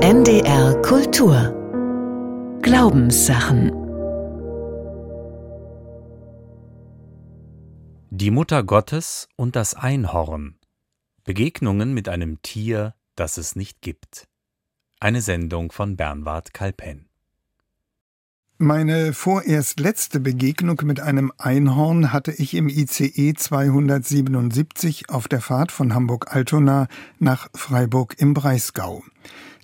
NDR Kultur Glaubenssachen Die Mutter Gottes und das Einhorn Begegnungen mit einem Tier, das es nicht gibt. Eine Sendung von Bernward Kalpen. Meine vorerst letzte Begegnung mit einem Einhorn hatte ich im ICE 277 auf der Fahrt von Hamburg-Altona nach Freiburg im Breisgau.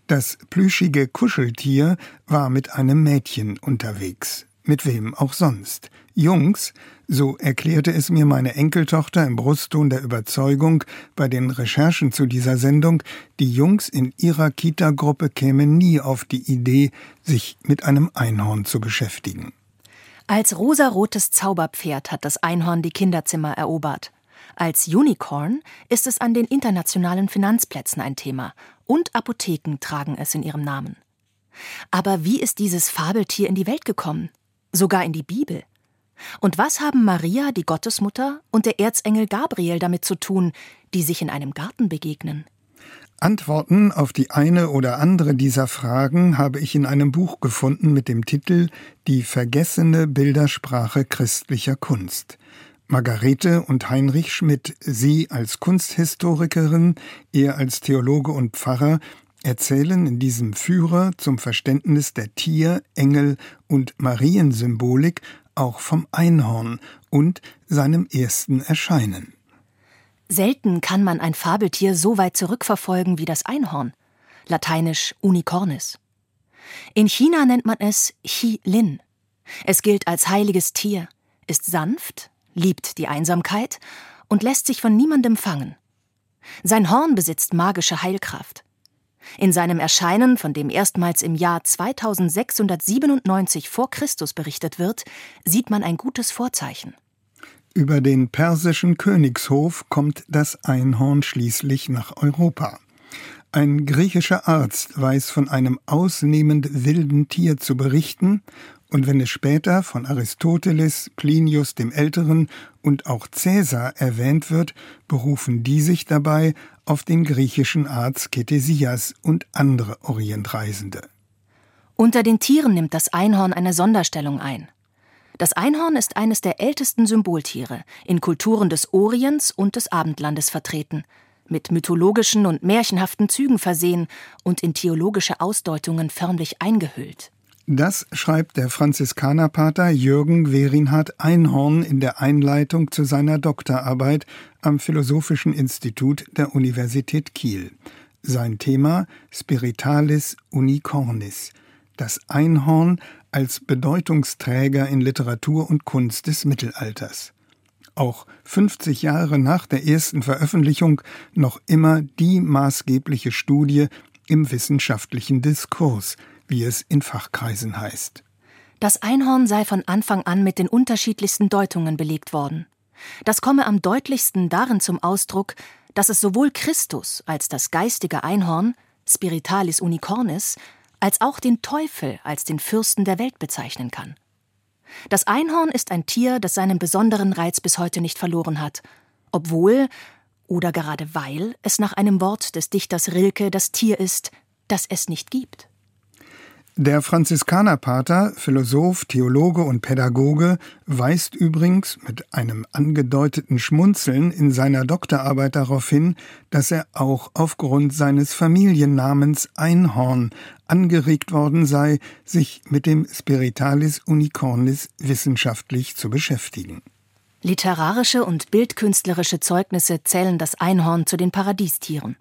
Das plüschige Kuscheltier war mit einem Mädchen unterwegs. Mit wem auch sonst. Jungs, so erklärte es mir meine Enkeltochter im Brustton der Überzeugung bei den Recherchen zu dieser Sendung, die Jungs in ihrer Kita-Gruppe kämen nie auf die Idee, sich mit einem Einhorn zu beschäftigen. Als rosarotes Zauberpferd hat das Einhorn die Kinderzimmer erobert. Als Unicorn ist es an den internationalen Finanzplätzen ein Thema und Apotheken tragen es in ihrem Namen. Aber wie ist dieses Fabeltier in die Welt gekommen? Sogar in die Bibel. Und was haben Maria, die Gottesmutter, und der Erzengel Gabriel damit zu tun, die sich in einem Garten begegnen? Antworten auf die eine oder andere dieser Fragen habe ich in einem Buch gefunden mit dem Titel Die vergessene Bildersprache christlicher Kunst. Margarete und Heinrich Schmidt, sie als Kunsthistorikerin, er als Theologe und Pfarrer, erzählen in diesem Führer zum Verständnis der Tier-, Engel- und Mariensymbolik auch vom Einhorn und seinem ersten Erscheinen. Selten kann man ein Fabeltier so weit zurückverfolgen wie das Einhorn, lateinisch Unicornis. In China nennt man es Chi Lin. Es gilt als heiliges Tier, ist sanft, liebt die Einsamkeit und lässt sich von niemandem fangen. Sein Horn besitzt magische Heilkraft. In seinem Erscheinen, von dem erstmals im Jahr 2697 vor Christus berichtet wird, sieht man ein gutes Vorzeichen. Über den persischen Königshof kommt das Einhorn schließlich nach Europa. Ein griechischer Arzt weiß von einem ausnehmend wilden Tier zu berichten, und wenn es später von Aristoteles, Plinius dem Älteren und auch Cäsar erwähnt wird, berufen die sich dabei auf den griechischen Arzt Ketesias und andere Orientreisende. Unter den Tieren nimmt das Einhorn eine Sonderstellung ein. Das Einhorn ist eines der ältesten Symboltiere, in Kulturen des Orients und des Abendlandes vertreten, mit mythologischen und märchenhaften Zügen versehen und in theologische Ausdeutungen förmlich eingehüllt. Das schreibt der Franziskanerpater Jürgen Werinhard Einhorn in der Einleitung zu seiner Doktorarbeit am Philosophischen Institut der Universität Kiel. Sein Thema Spiritalis Unicornis, das Einhorn als Bedeutungsträger in Literatur und Kunst des Mittelalters. Auch 50 Jahre nach der ersten Veröffentlichung noch immer die maßgebliche Studie im wissenschaftlichen Diskurs – wie es in Fachkreisen heißt. Das Einhorn sei von Anfang an mit den unterschiedlichsten Deutungen belegt worden. Das komme am deutlichsten darin zum Ausdruck, dass es sowohl Christus als das geistige Einhorn, Spiritalis Unicornis, als auch den Teufel als den Fürsten der Welt bezeichnen kann. Das Einhorn ist ein Tier, das seinen besonderen Reiz bis heute nicht verloren hat, obwohl oder gerade weil es nach einem Wort des Dichters Rilke das Tier ist, das es nicht gibt. Der Franziskanerpater, Philosoph, Theologe und Pädagoge weist übrigens mit einem angedeuteten Schmunzeln in seiner Doktorarbeit darauf hin, dass er auch aufgrund seines Familiennamens Einhorn angeregt worden sei, sich mit dem Spiritalis Unicornis wissenschaftlich zu beschäftigen. Literarische und bildkünstlerische Zeugnisse zählen das Einhorn zu den Paradiestieren.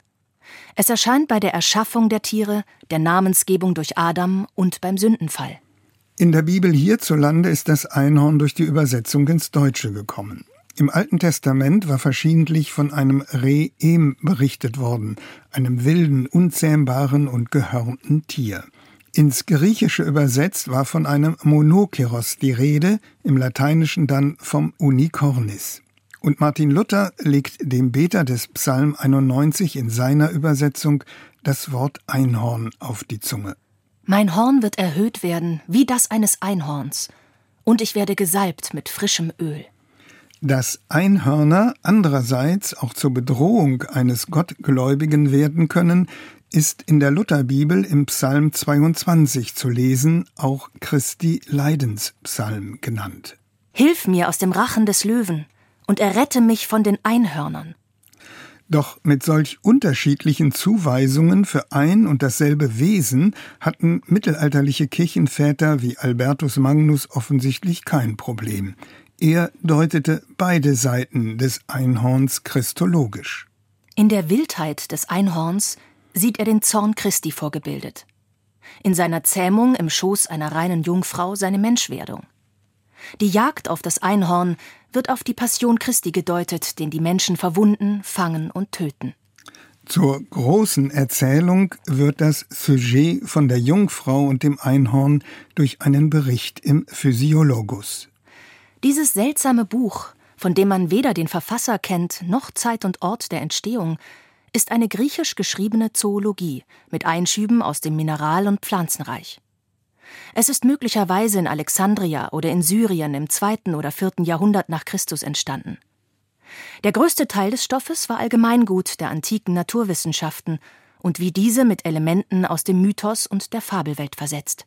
Es erscheint bei der Erschaffung der Tiere, der Namensgebung durch Adam und beim Sündenfall. In der Bibel hierzulande ist das Einhorn durch die Übersetzung ins Deutsche gekommen. Im Alten Testament war verschiedentlich von einem Reem berichtet worden, einem wilden, unzähmbaren und gehörnten Tier. Ins Griechische übersetzt war von einem Monokeros die Rede, im Lateinischen dann vom Unicornis. Und Martin Luther legt dem Beter des Psalm 91 in seiner Übersetzung das Wort Einhorn auf die Zunge. Mein Horn wird erhöht werden wie das eines Einhorns, und ich werde gesalbt mit frischem Öl. Dass Einhörner andererseits auch zur Bedrohung eines Gottgläubigen werden können, ist in der Lutherbibel im Psalm 22 zu lesen, auch Christi Leidenspsalm genannt. Hilf mir aus dem Rachen des Löwen und errette mich von den Einhörnern. Doch mit solch unterschiedlichen Zuweisungen für ein und dasselbe Wesen hatten mittelalterliche Kirchenväter wie Albertus Magnus offensichtlich kein Problem. Er deutete beide Seiten des Einhorns christologisch. In der Wildheit des Einhorns sieht er den Zorn Christi vorgebildet. In seiner Zähmung im Schoß einer reinen Jungfrau seine Menschwerdung. Die Jagd auf das Einhorn wird auf die Passion Christi gedeutet, den die Menschen verwunden, fangen und töten. Zur großen Erzählung wird das Sujet von der Jungfrau und dem Einhorn durch einen Bericht im Physiologus. Dieses seltsame Buch, von dem man weder den Verfasser kennt noch Zeit und Ort der Entstehung, ist eine griechisch geschriebene Zoologie mit Einschüben aus dem Mineral- und Pflanzenreich. Es ist möglicherweise in Alexandria oder in Syrien im zweiten oder vierten Jahrhundert nach Christus entstanden. Der größte Teil des Stoffes war Allgemeingut der antiken Naturwissenschaften und wie diese mit Elementen aus dem Mythos und der Fabelwelt versetzt.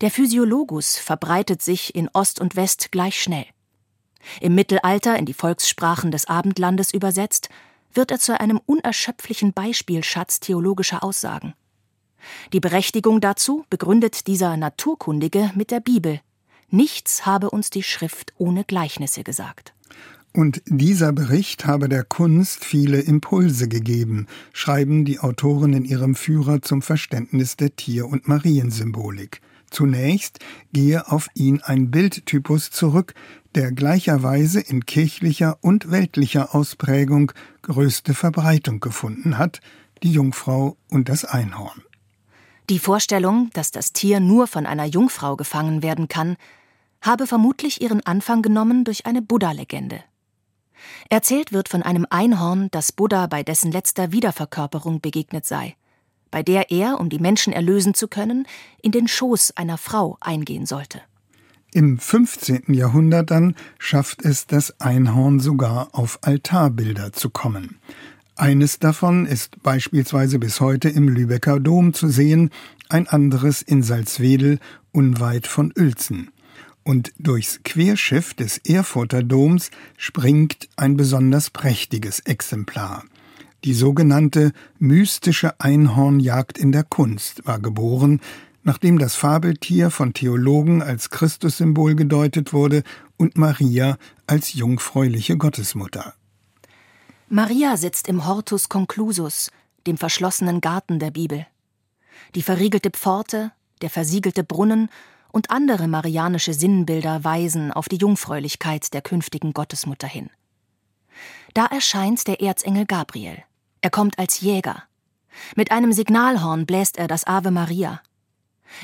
Der Physiologus verbreitet sich in Ost und West gleich schnell. Im Mittelalter in die Volkssprachen des Abendlandes übersetzt, wird er zu einem unerschöpflichen Beispielschatz theologischer Aussagen. Die Berechtigung dazu begründet dieser Naturkundige mit der Bibel. Nichts habe uns die Schrift ohne Gleichnisse gesagt. Und dieser Bericht habe der Kunst viele Impulse gegeben, schreiben die Autoren in ihrem Führer zum Verständnis der Tier- und Mariensymbolik. Zunächst gehe auf ihn ein Bildtypus zurück, der gleicherweise in kirchlicher und weltlicher Ausprägung größte Verbreitung gefunden hat, die Jungfrau und das Einhorn. Die Vorstellung, dass das Tier nur von einer Jungfrau gefangen werden kann, habe vermutlich ihren Anfang genommen durch eine Buddha-Legende. Erzählt wird von einem Einhorn, das Buddha bei dessen letzter Wiederverkörperung begegnet sei, bei der er, um die Menschen erlösen zu können, in den Schoß einer Frau eingehen sollte. Im 15. Jahrhundert dann schafft es das Einhorn sogar auf Altarbilder zu kommen. Eines davon ist beispielsweise bis heute im Lübecker Dom zu sehen, ein anderes in Salzwedel unweit von Uelzen. Und durchs Querschiff des Erfurter Doms springt ein besonders prächtiges Exemplar. Die sogenannte mystische Einhornjagd in der Kunst war geboren, nachdem das Fabeltier von Theologen als Christussymbol gedeutet wurde und Maria als jungfräuliche Gottesmutter. Maria sitzt im Hortus Conclusus, dem verschlossenen Garten der Bibel. Die verriegelte Pforte, der versiegelte Brunnen und andere marianische Sinnbilder weisen auf die Jungfräulichkeit der künftigen Gottesmutter hin. Da erscheint der Erzengel Gabriel. Er kommt als Jäger. Mit einem Signalhorn bläst er das Ave Maria.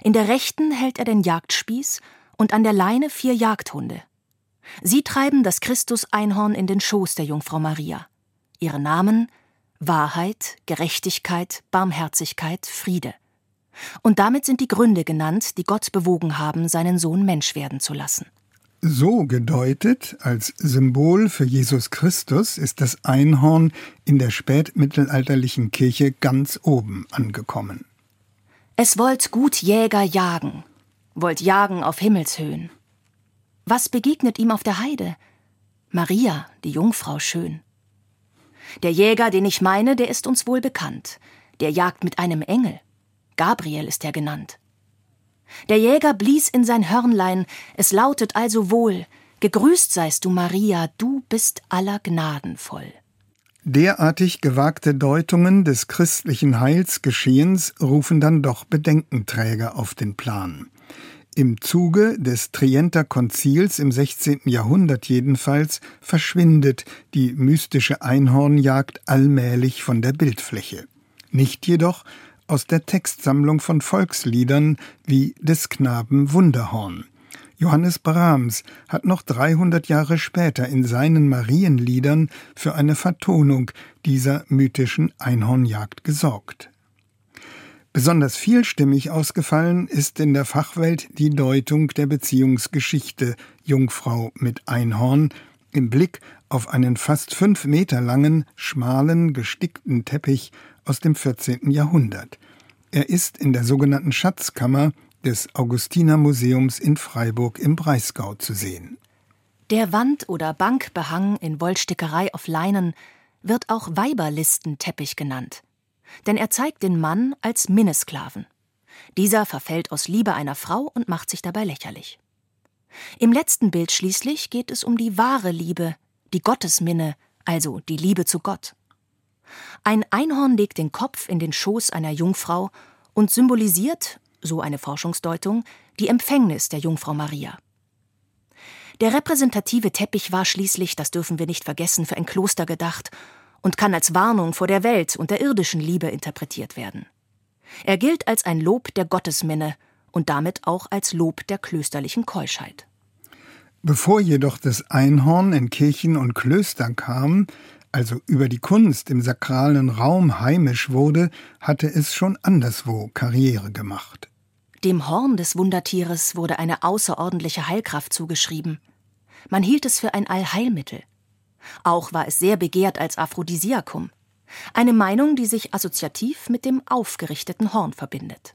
In der rechten hält er den Jagdspieß und an der Leine vier Jagdhunde. Sie treiben das Christus-Einhorn in den Schoß der Jungfrau Maria. Ihre Namen Wahrheit, Gerechtigkeit, Barmherzigkeit, Friede. Und damit sind die Gründe genannt, die Gott bewogen haben, seinen Sohn Mensch werden zu lassen. So gedeutet, als Symbol für Jesus Christus, ist das Einhorn in der spätmittelalterlichen Kirche ganz oben angekommen. Es wollt gut Jäger jagen, wollt jagen auf Himmelshöhen. Was begegnet ihm auf der Heide? Maria, die Jungfrau schön. Der Jäger, den ich meine, der ist uns wohl bekannt. Der jagt mit einem Engel. Gabriel ist er genannt. Der Jäger blies in sein Hörnlein, es lautet also wohl, Gegrüßt seist du, Maria, du bist aller Gnaden voll. Derartig gewagte Deutungen des christlichen Heilsgeschehens rufen dann doch Bedenkenträger auf den Plan. Im Zuge des Trienter Konzils im 16. Jahrhundert jedenfalls verschwindet die mystische Einhornjagd allmählich von der Bildfläche. Nicht jedoch aus der Textsammlung von Volksliedern wie des Knaben Wunderhorn. Johannes Brahms hat noch 300 Jahre später in seinen Marienliedern für eine Vertonung dieser mythischen Einhornjagd gesorgt. Besonders vielstimmig ausgefallen ist in der Fachwelt die Deutung der Beziehungsgeschichte Jungfrau mit Einhorn im Blick auf einen fast fünf Meter langen, schmalen, gestickten Teppich aus dem 14. Jahrhundert. Er ist in der sogenannten Schatzkammer des Augustinermuseums in Freiburg im Breisgau zu sehen. Der Wand- oder Bankbehang in Wollstickerei auf Leinen wird auch Weiberlistenteppich genannt. Denn er zeigt den Mann als Minnesklaven. Dieser verfällt aus Liebe einer Frau und macht sich dabei lächerlich. Im letzten Bild schließlich geht es um die wahre Liebe, die Gottesminne, also die Liebe zu Gott. Ein Einhorn legt den Kopf in den Schoß einer Jungfrau und symbolisiert, so eine Forschungsdeutung, die Empfängnis der Jungfrau Maria. Der repräsentative Teppich war schließlich, das dürfen wir nicht vergessen, für ein Kloster gedacht und kann als Warnung vor der Welt und der irdischen Liebe interpretiert werden. Er gilt als ein Lob der Gottesminne und damit auch als Lob der klösterlichen Keuschheit. Bevor jedoch das Einhorn in Kirchen und Klöstern kam, also über die Kunst im sakralen Raum heimisch wurde, hatte es schon anderswo Karriere gemacht. Dem Horn des Wundertieres wurde eine außerordentliche Heilkraft zugeschrieben. Man hielt es für ein Allheilmittel. Auch war es sehr begehrt als Aphrodisiakum. Eine Meinung, die sich assoziativ mit dem aufgerichteten Horn verbindet.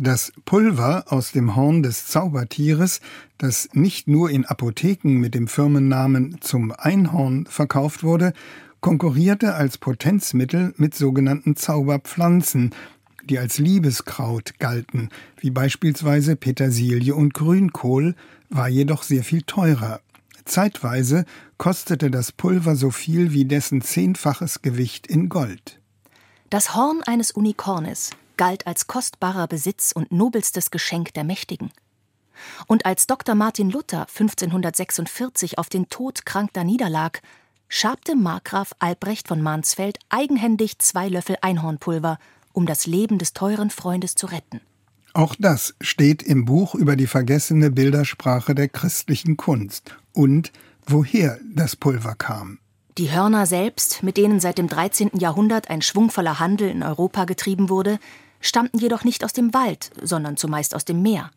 Das Pulver aus dem Horn des Zaubertieres, das nicht nur in Apotheken mit dem Firmennamen zum Einhorn verkauft wurde, konkurrierte als Potenzmittel mit sogenannten Zauberpflanzen, die als Liebeskraut galten, wie beispielsweise Petersilie und Grünkohl, war jedoch sehr viel teurer. Zeitweise kostete das Pulver so viel wie dessen zehnfaches Gewicht in Gold. Das Horn eines Unikornes galt als kostbarer Besitz und nobelstes Geschenk der Mächtigen. Und als Dr. Martin Luther 1546 auf den Tod krank da niederlag, schabte Markgraf Albrecht von Mansfeld eigenhändig zwei Löffel Einhornpulver um das Leben des teuren Freundes zu retten. Auch das steht im Buch über die vergessene Bildersprache der christlichen Kunst und woher das Pulver kam. Die Hörner selbst, mit denen seit dem 13. Jahrhundert ein schwungvoller Handel in Europa getrieben wurde, stammten jedoch nicht aus dem Wald, sondern zumeist aus dem Meer.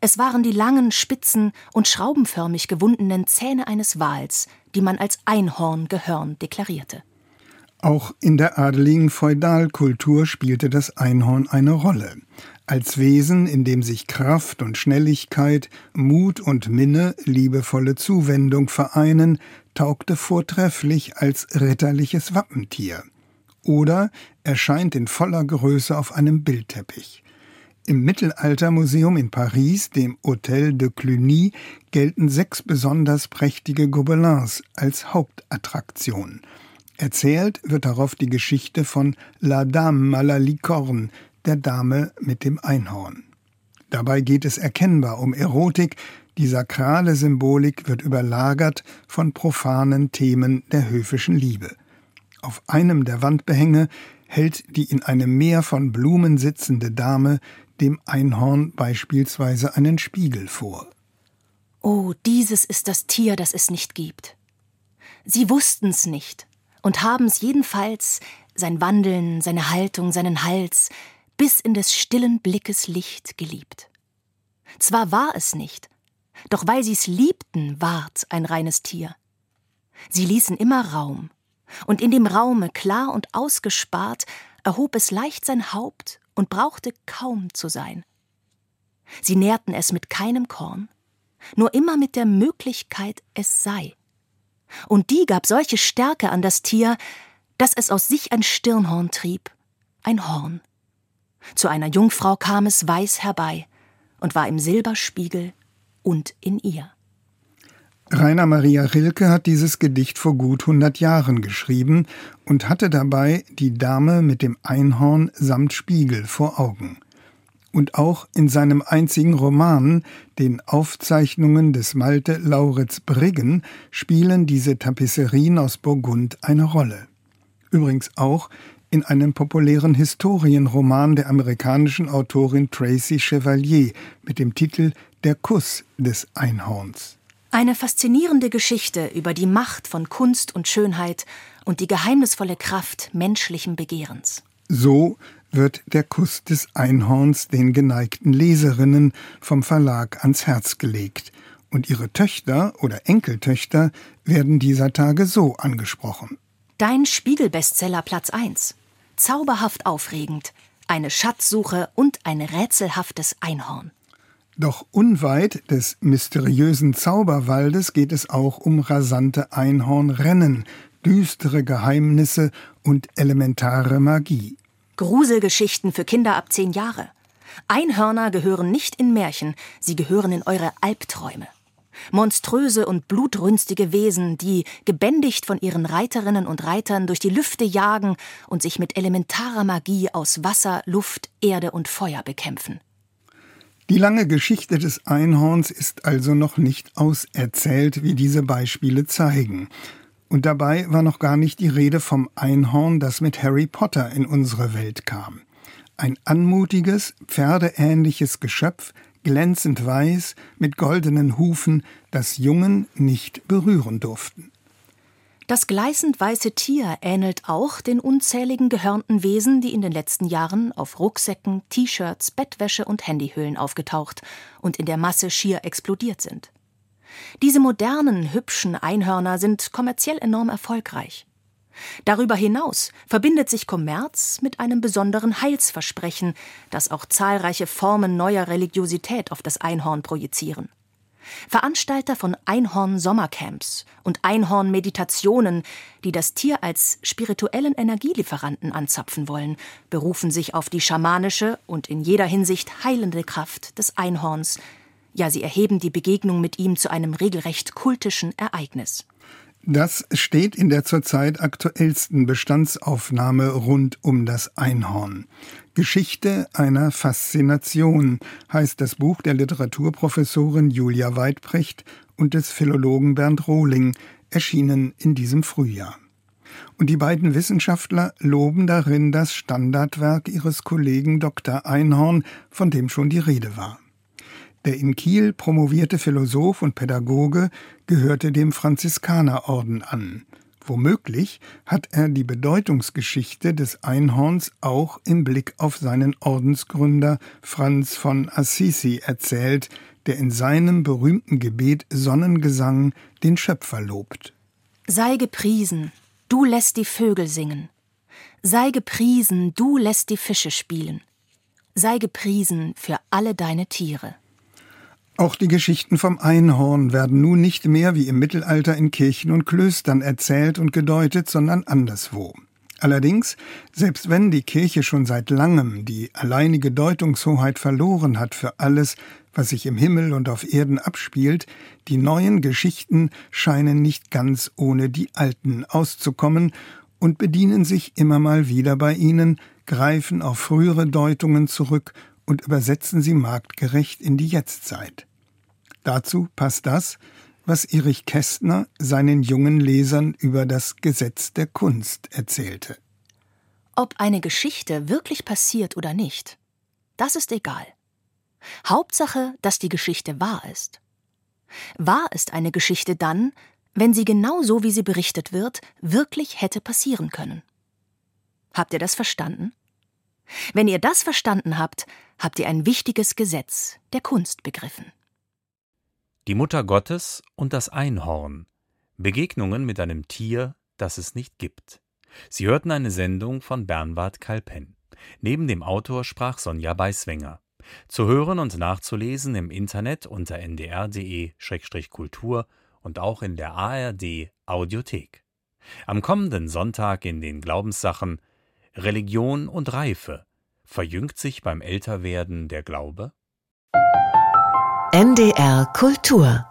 Es waren die langen, spitzen und schraubenförmig gewundenen Zähne eines Wals, die man als Einhorngehörn deklarierte. Auch in der adeligen Feudalkultur spielte das Einhorn eine Rolle. Als Wesen, in dem sich Kraft und Schnelligkeit, Mut und Minne, liebevolle Zuwendung vereinen, taugte vortrefflich als ritterliches Wappentier. Oder erscheint in voller Größe auf einem Bildteppich. Im Mittelaltermuseum in Paris, dem Hôtel de Cluny, gelten sechs besonders prächtige Gobelins als Hauptattraktion – Erzählt wird darauf die Geschichte von La Dame à la Licorne, der Dame mit dem Einhorn. Dabei geht es erkennbar um Erotik, die sakrale Symbolik wird überlagert von profanen Themen der höfischen Liebe. Auf einem der Wandbehänge hält die in einem Meer von Blumen sitzende Dame dem Einhorn beispielsweise einen Spiegel vor. Oh, dieses ist das Tier, das es nicht gibt. Sie wussten's nicht, und haben's jedenfalls sein Wandeln, seine Haltung, seinen Hals bis in des stillen Blickes Licht geliebt. Zwar war es nicht, doch weil sie's liebten, ward ein reines Tier. Sie ließen immer Raum, und in dem Raume klar und ausgespart erhob es leicht sein Haupt und brauchte kaum zu sein. Sie nährten es mit keinem Korn, nur immer mit der Möglichkeit, es sei und die gab solche Stärke an das Tier, dass es aus sich ein Stirnhorn trieb, ein Horn. Zu einer Jungfrau kam es weiß herbei und war im Silberspiegel und in ihr. Rainer Maria Rilke hat dieses Gedicht vor gut hundert Jahren geschrieben und hatte dabei die Dame mit dem Einhorn samt Spiegel vor Augen und auch in seinem einzigen Roman, den Aufzeichnungen des Malte Lauritz Briggen, spielen diese Tapisserien aus Burgund eine Rolle. Übrigens auch in einem populären Historienroman der amerikanischen Autorin Tracy Chevalier mit dem Titel Der Kuss des Einhorns. Eine faszinierende Geschichte über die Macht von Kunst und Schönheit und die geheimnisvolle Kraft menschlichen Begehrens. So wird der Kuss des Einhorns den geneigten Leserinnen vom Verlag ans Herz gelegt und ihre Töchter oder Enkeltöchter werden dieser Tage so angesprochen. Dein Spiegel-Bestseller Platz 1. Zauberhaft aufregend. Eine Schatzsuche und ein rätselhaftes Einhorn. Doch unweit des mysteriösen Zauberwaldes geht es auch um rasante Einhornrennen, düstere Geheimnisse und elementare Magie. Gruselgeschichten für Kinder ab zehn Jahre. Einhörner gehören nicht in Märchen, sie gehören in eure Albträume. Monströse und blutrünstige Wesen, die, gebändigt von ihren Reiterinnen und Reitern, durch die Lüfte jagen und sich mit elementarer Magie aus Wasser, Luft, Erde und Feuer bekämpfen. Die lange Geschichte des Einhorns ist also noch nicht auserzählt, wie diese Beispiele zeigen. Und dabei war noch gar nicht die Rede vom Einhorn, das mit Harry Potter in unsere Welt kam. Ein anmutiges, pferdeähnliches Geschöpf, glänzend weiß, mit goldenen Hufen, das Jungen nicht berühren durften. Das gleißend weiße Tier ähnelt auch den unzähligen gehörnten Wesen, die in den letzten Jahren auf Rucksäcken, T-Shirts, Bettwäsche und Handyhüllen aufgetaucht und in der Masse schier explodiert sind. Diese modernen, hübschen Einhörner sind kommerziell enorm erfolgreich. Darüber hinaus verbindet sich Kommerz mit einem besonderen Heilsversprechen, das auch zahlreiche Formen neuer Religiosität auf das Einhorn projizieren. Veranstalter von Einhorn-Sommercamps und Einhorn-Meditationen, die das Tier als spirituellen Energielieferanten anzapfen wollen, berufen sich auf die schamanische und in jeder Hinsicht heilende Kraft des Einhorns. Ja, sie erheben die Begegnung mit ihm zu einem regelrecht kultischen Ereignis. Das steht in der zurzeit aktuellsten Bestandsaufnahme rund um das Einhorn. Geschichte einer Faszination heißt das Buch der Literaturprofessorin Julia Weidprecht und des Philologen Bernd Rohling, erschienen in diesem Frühjahr. Und die beiden Wissenschaftler loben darin das Standardwerk ihres Kollegen Dr. Einhorn, von dem schon die Rede war. Der in Kiel promovierte Philosoph und Pädagoge gehörte dem Franziskanerorden an. Womöglich hat er die Bedeutungsgeschichte des Einhorns auch im Blick auf seinen Ordensgründer Franz von Assisi erzählt, der in seinem berühmten Gebet Sonnengesang den Schöpfer lobt. Sei gepriesen, du lässt die Vögel singen. Sei gepriesen, du lässt die Fische spielen. Sei gepriesen für alle deine Tiere. Auch die Geschichten vom Einhorn werden nun nicht mehr wie im Mittelalter in Kirchen und Klöstern erzählt und gedeutet, sondern anderswo. Allerdings, selbst wenn die Kirche schon seit langem die alleinige Deutungshoheit verloren hat für alles, was sich im Himmel und auf Erden abspielt, die neuen Geschichten scheinen nicht ganz ohne die alten auszukommen und bedienen sich immer mal wieder bei ihnen, greifen auf frühere Deutungen zurück und übersetzen sie marktgerecht in die Jetztzeit. Dazu passt das, was Erich Kästner seinen jungen Lesern über das Gesetz der Kunst erzählte. Ob eine Geschichte wirklich passiert oder nicht, das ist egal. Hauptsache, dass die Geschichte wahr ist. Wahr ist eine Geschichte dann, wenn sie genau so, wie sie berichtet wird, wirklich hätte passieren können. Habt ihr das verstanden? Wenn ihr das verstanden habt, habt ihr ein wichtiges Gesetz der Kunst begriffen. Die Mutter Gottes und das Einhorn. Begegnungen mit einem Tier, das es nicht gibt. Sie hörten eine Sendung von Bernward Kalpen. Neben dem Autor sprach Sonja Beiswenger. Zu hören und nachzulesen im Internet unter ndr.de-kultur und auch in der ARD Audiothek. Am kommenden Sonntag in den Glaubenssachen Religion und Reife. Verjüngt sich beim Älterwerden der Glaube? NDR Kultur